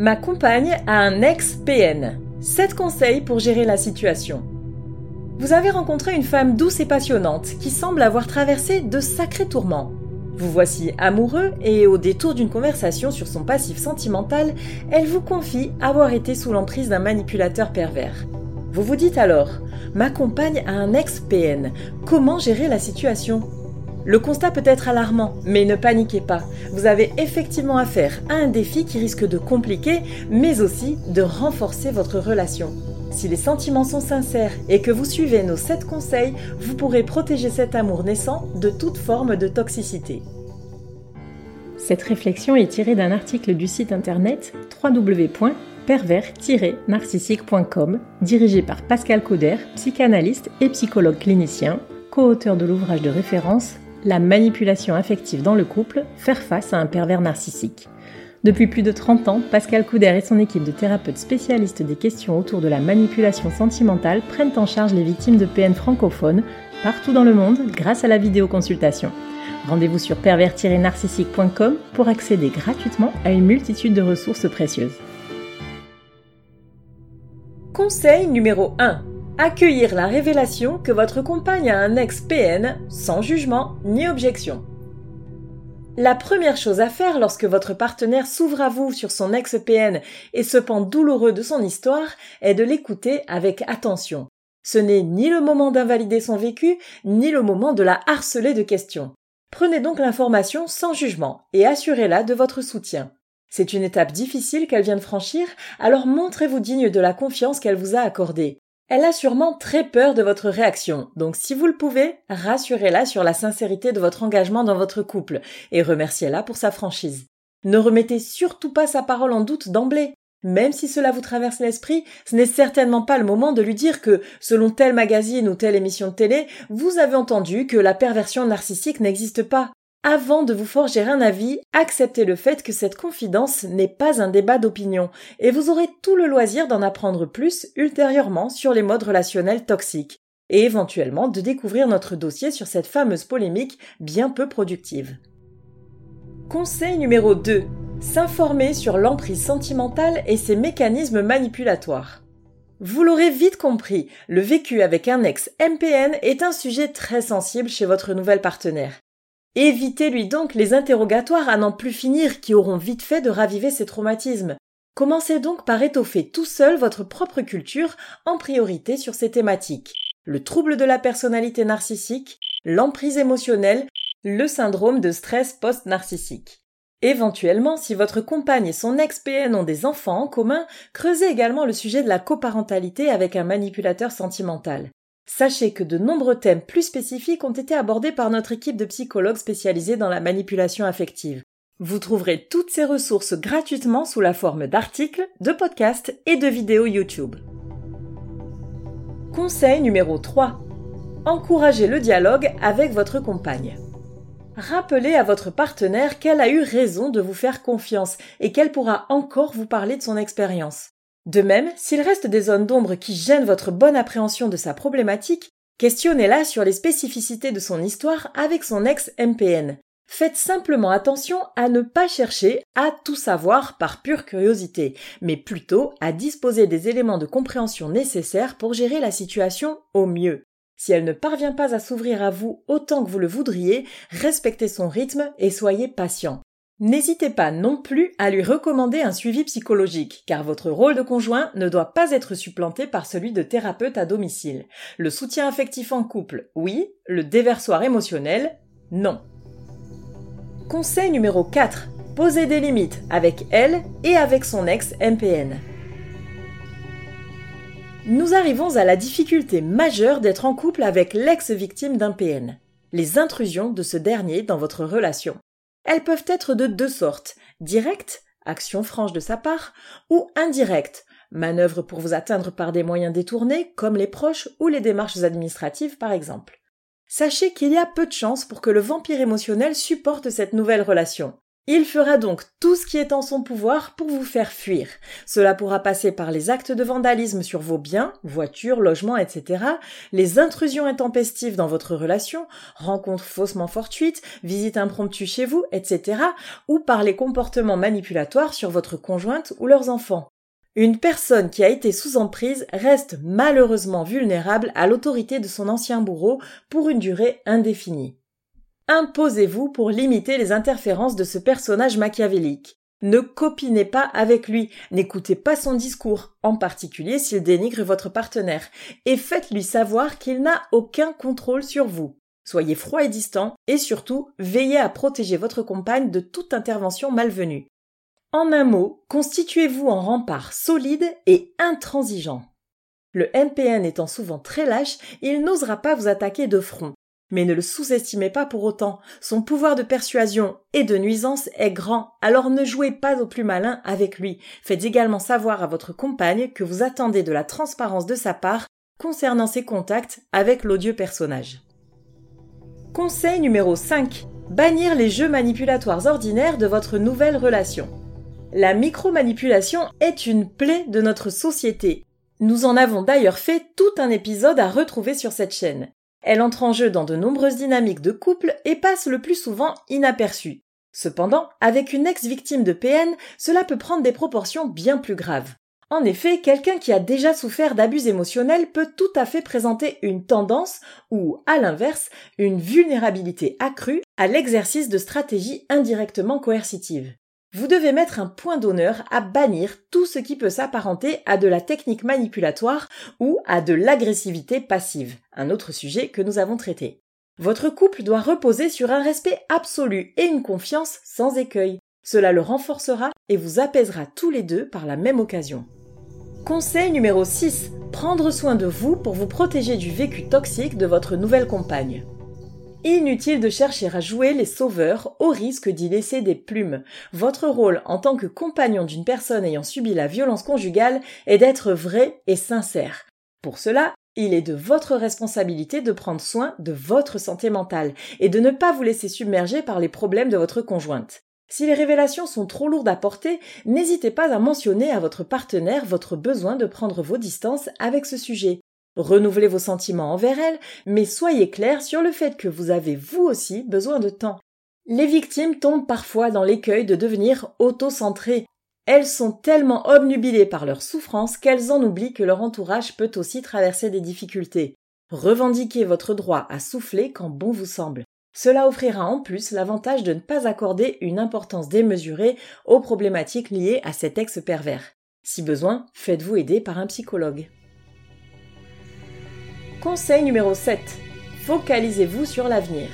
Ma compagne a un ex-PN. 7 conseils pour gérer la situation. Vous avez rencontré une femme douce et passionnante qui semble avoir traversé de sacrés tourments. Vous voici amoureux et au détour d'une conversation sur son passif sentimental, elle vous confie avoir été sous l'emprise d'un manipulateur pervers. Vous vous dites alors, ma compagne a un ex-PN, comment gérer la situation? Le constat peut être alarmant, mais ne paniquez pas. Vous avez effectivement affaire à un défi qui risque de compliquer, mais aussi de renforcer votre relation. Si les sentiments sont sincères et que vous suivez nos 7 conseils, vous pourrez protéger cet amour naissant de toute forme de toxicité. Cette réflexion est tirée d'un article du site internet www.pervers-narcissique.com dirigé par Pascal Cauder, psychanalyste et psychologue clinicien, co-auteur de l'ouvrage de référence la manipulation affective dans le couple, faire face à un pervers narcissique. Depuis plus de 30 ans, Pascal Couder et son équipe de thérapeutes spécialistes des questions autour de la manipulation sentimentale prennent en charge les victimes de PN francophones partout dans le monde grâce à la vidéoconsultation. Rendez-vous sur pervers-narcissique.com pour accéder gratuitement à une multitude de ressources précieuses. Conseil numéro 1. Accueillir la révélation que votre compagne a un ex-PN sans jugement ni objection. La première chose à faire lorsque votre partenaire s'ouvre à vous sur son ex-PN et ce pan douloureux de son histoire est de l'écouter avec attention. Ce n'est ni le moment d'invalider son vécu, ni le moment de la harceler de questions. Prenez donc l'information sans jugement et assurez-la de votre soutien. C'est une étape difficile qu'elle vient de franchir, alors montrez-vous digne de la confiance qu'elle vous a accordée. Elle a sûrement très peur de votre réaction, donc si vous le pouvez, rassurez-la sur la sincérité de votre engagement dans votre couple et remerciez-la pour sa franchise. Ne remettez surtout pas sa parole en doute d'emblée. Même si cela vous traverse l'esprit, ce n'est certainement pas le moment de lui dire que, selon tel magazine ou telle émission de télé, vous avez entendu que la perversion narcissique n'existe pas. Avant de vous forger un avis, acceptez le fait que cette confidence n'est pas un débat d'opinion, et vous aurez tout le loisir d'en apprendre plus ultérieurement sur les modes relationnels toxiques, et éventuellement de découvrir notre dossier sur cette fameuse polémique bien peu productive. Conseil numéro 2. S'informer sur l'emprise sentimentale et ses mécanismes manipulatoires. Vous l'aurez vite compris, le vécu avec un ex MPN est un sujet très sensible chez votre nouvelle partenaire. Évitez-lui donc les interrogatoires à n'en plus finir qui auront vite fait de raviver ses traumatismes. Commencez donc par étoffer tout seul votre propre culture en priorité sur ces thématiques. Le trouble de la personnalité narcissique, l'emprise émotionnelle, le syndrome de stress post-narcissique. Éventuellement, si votre compagne et son ex-PN ont des enfants en commun, creusez également le sujet de la coparentalité avec un manipulateur sentimental. Sachez que de nombreux thèmes plus spécifiques ont été abordés par notre équipe de psychologues spécialisés dans la manipulation affective. Vous trouverez toutes ces ressources gratuitement sous la forme d'articles, de podcasts et de vidéos YouTube. Conseil numéro 3. Encouragez le dialogue avec votre compagne. Rappelez à votre partenaire qu'elle a eu raison de vous faire confiance et qu'elle pourra encore vous parler de son expérience. De même, s'il reste des zones d'ombre qui gênent votre bonne appréhension de sa problématique, questionnez-la sur les spécificités de son histoire avec son ex-MPN. Faites simplement attention à ne pas chercher à tout savoir par pure curiosité, mais plutôt à disposer des éléments de compréhension nécessaires pour gérer la situation au mieux. Si elle ne parvient pas à s'ouvrir à vous autant que vous le voudriez, respectez son rythme et soyez patient. N'hésitez pas non plus à lui recommander un suivi psychologique, car votre rôle de conjoint ne doit pas être supplanté par celui de thérapeute à domicile. Le soutien affectif en couple, oui, le déversoir émotionnel, non. Conseil numéro 4. Posez des limites avec elle et avec son ex MPN. Nous arrivons à la difficulté majeure d'être en couple avec l'ex-victime d'un PN. Les intrusions de ce dernier dans votre relation. Elles peuvent être de deux sortes directes, action franche de sa part, ou indirectes, manœuvre pour vous atteindre par des moyens détournés, comme les proches ou les démarches administratives par exemple. Sachez qu'il y a peu de chances pour que le vampire émotionnel supporte cette nouvelle relation. Il fera donc tout ce qui est en son pouvoir pour vous faire fuir. Cela pourra passer par les actes de vandalisme sur vos biens, voitures, logements, etc., les intrusions intempestives dans votre relation, rencontres faussement fortuites, visites impromptues chez vous, etc., ou par les comportements manipulatoires sur votre conjointe ou leurs enfants. Une personne qui a été sous emprise reste malheureusement vulnérable à l'autorité de son ancien bourreau pour une durée indéfinie. Imposez-vous pour limiter les interférences de ce personnage machiavélique. Ne copinez pas avec lui, n'écoutez pas son discours, en particulier s'il dénigre votre partenaire, et faites-lui savoir qu'il n'a aucun contrôle sur vous. Soyez froid et distant, et surtout, veillez à protéger votre compagne de toute intervention malvenue. En un mot, constituez-vous en rempart solide et intransigeant. Le MPN étant souvent très lâche, il n'osera pas vous attaquer de front, mais ne le sous-estimez pas pour autant. Son pouvoir de persuasion et de nuisance est grand, alors ne jouez pas au plus malin avec lui. Faites également savoir à votre compagne que vous attendez de la transparence de sa part concernant ses contacts avec l'odieux personnage. Conseil numéro 5. Bannir les jeux manipulatoires ordinaires de votre nouvelle relation. La micromanipulation est une plaie de notre société. Nous en avons d'ailleurs fait tout un épisode à retrouver sur cette chaîne. Elle entre en jeu dans de nombreuses dynamiques de couple et passe le plus souvent inaperçue. Cependant, avec une ex-victime de PN, cela peut prendre des proportions bien plus graves. En effet, quelqu'un qui a déjà souffert d'abus émotionnels peut tout à fait présenter une tendance ou, à l'inverse, une vulnérabilité accrue à l'exercice de stratégies indirectement coercitives. Vous devez mettre un point d'honneur à bannir tout ce qui peut s'apparenter à de la technique manipulatoire ou à de l'agressivité passive, un autre sujet que nous avons traité. Votre couple doit reposer sur un respect absolu et une confiance sans écueil. Cela le renforcera et vous apaisera tous les deux par la même occasion. Conseil numéro 6. Prendre soin de vous pour vous protéger du vécu toxique de votre nouvelle compagne. Inutile de chercher à jouer les sauveurs au risque d'y laisser des plumes. Votre rôle en tant que compagnon d'une personne ayant subi la violence conjugale est d'être vrai et sincère. Pour cela, il est de votre responsabilité de prendre soin de votre santé mentale et de ne pas vous laisser submerger par les problèmes de votre conjointe. Si les révélations sont trop lourdes à porter, n'hésitez pas à mentionner à votre partenaire votre besoin de prendre vos distances avec ce sujet. Renouvelez vos sentiments envers elle, mais soyez clair sur le fait que vous avez vous aussi besoin de temps. Les victimes tombent parfois dans l'écueil de devenir auto-centrées. Elles sont tellement obnubilées par leur souffrance qu'elles en oublient que leur entourage peut aussi traverser des difficultés. Revendiquez votre droit à souffler quand bon vous semble. Cela offrira en plus l'avantage de ne pas accorder une importance démesurée aux problématiques liées à cet ex pervers. Si besoin, faites-vous aider par un psychologue. Conseil numéro 7. Focalisez-vous sur l'avenir.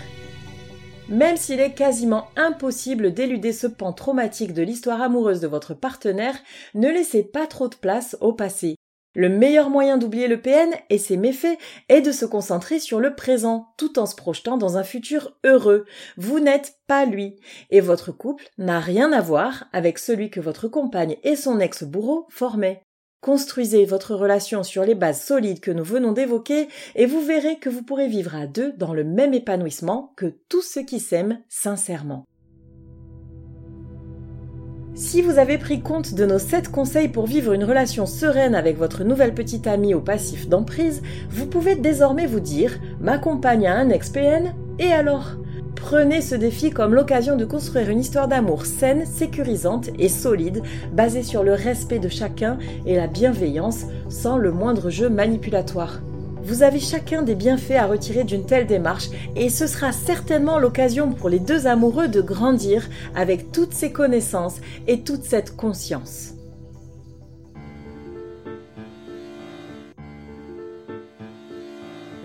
Même s'il est quasiment impossible d'éluder ce pan traumatique de l'histoire amoureuse de votre partenaire, ne laissez pas trop de place au passé. Le meilleur moyen d'oublier le PN et ses méfaits est de se concentrer sur le présent tout en se projetant dans un futur heureux. Vous n'êtes pas lui et votre couple n'a rien à voir avec celui que votre compagne et son ex-bourreau formaient. Construisez votre relation sur les bases solides que nous venons d'évoquer et vous verrez que vous pourrez vivre à deux dans le même épanouissement que tous ceux qui s'aiment sincèrement. Si vous avez pris compte de nos 7 conseils pour vivre une relation sereine avec votre nouvelle petite amie au passif d'emprise, vous pouvez désormais vous dire ma compagne a un ex-PN et alors? Prenez ce défi comme l'occasion de construire une histoire d'amour saine, sécurisante et solide, basée sur le respect de chacun et la bienveillance, sans le moindre jeu manipulatoire. Vous avez chacun des bienfaits à retirer d'une telle démarche et ce sera certainement l'occasion pour les deux amoureux de grandir avec toutes ces connaissances et toute cette conscience.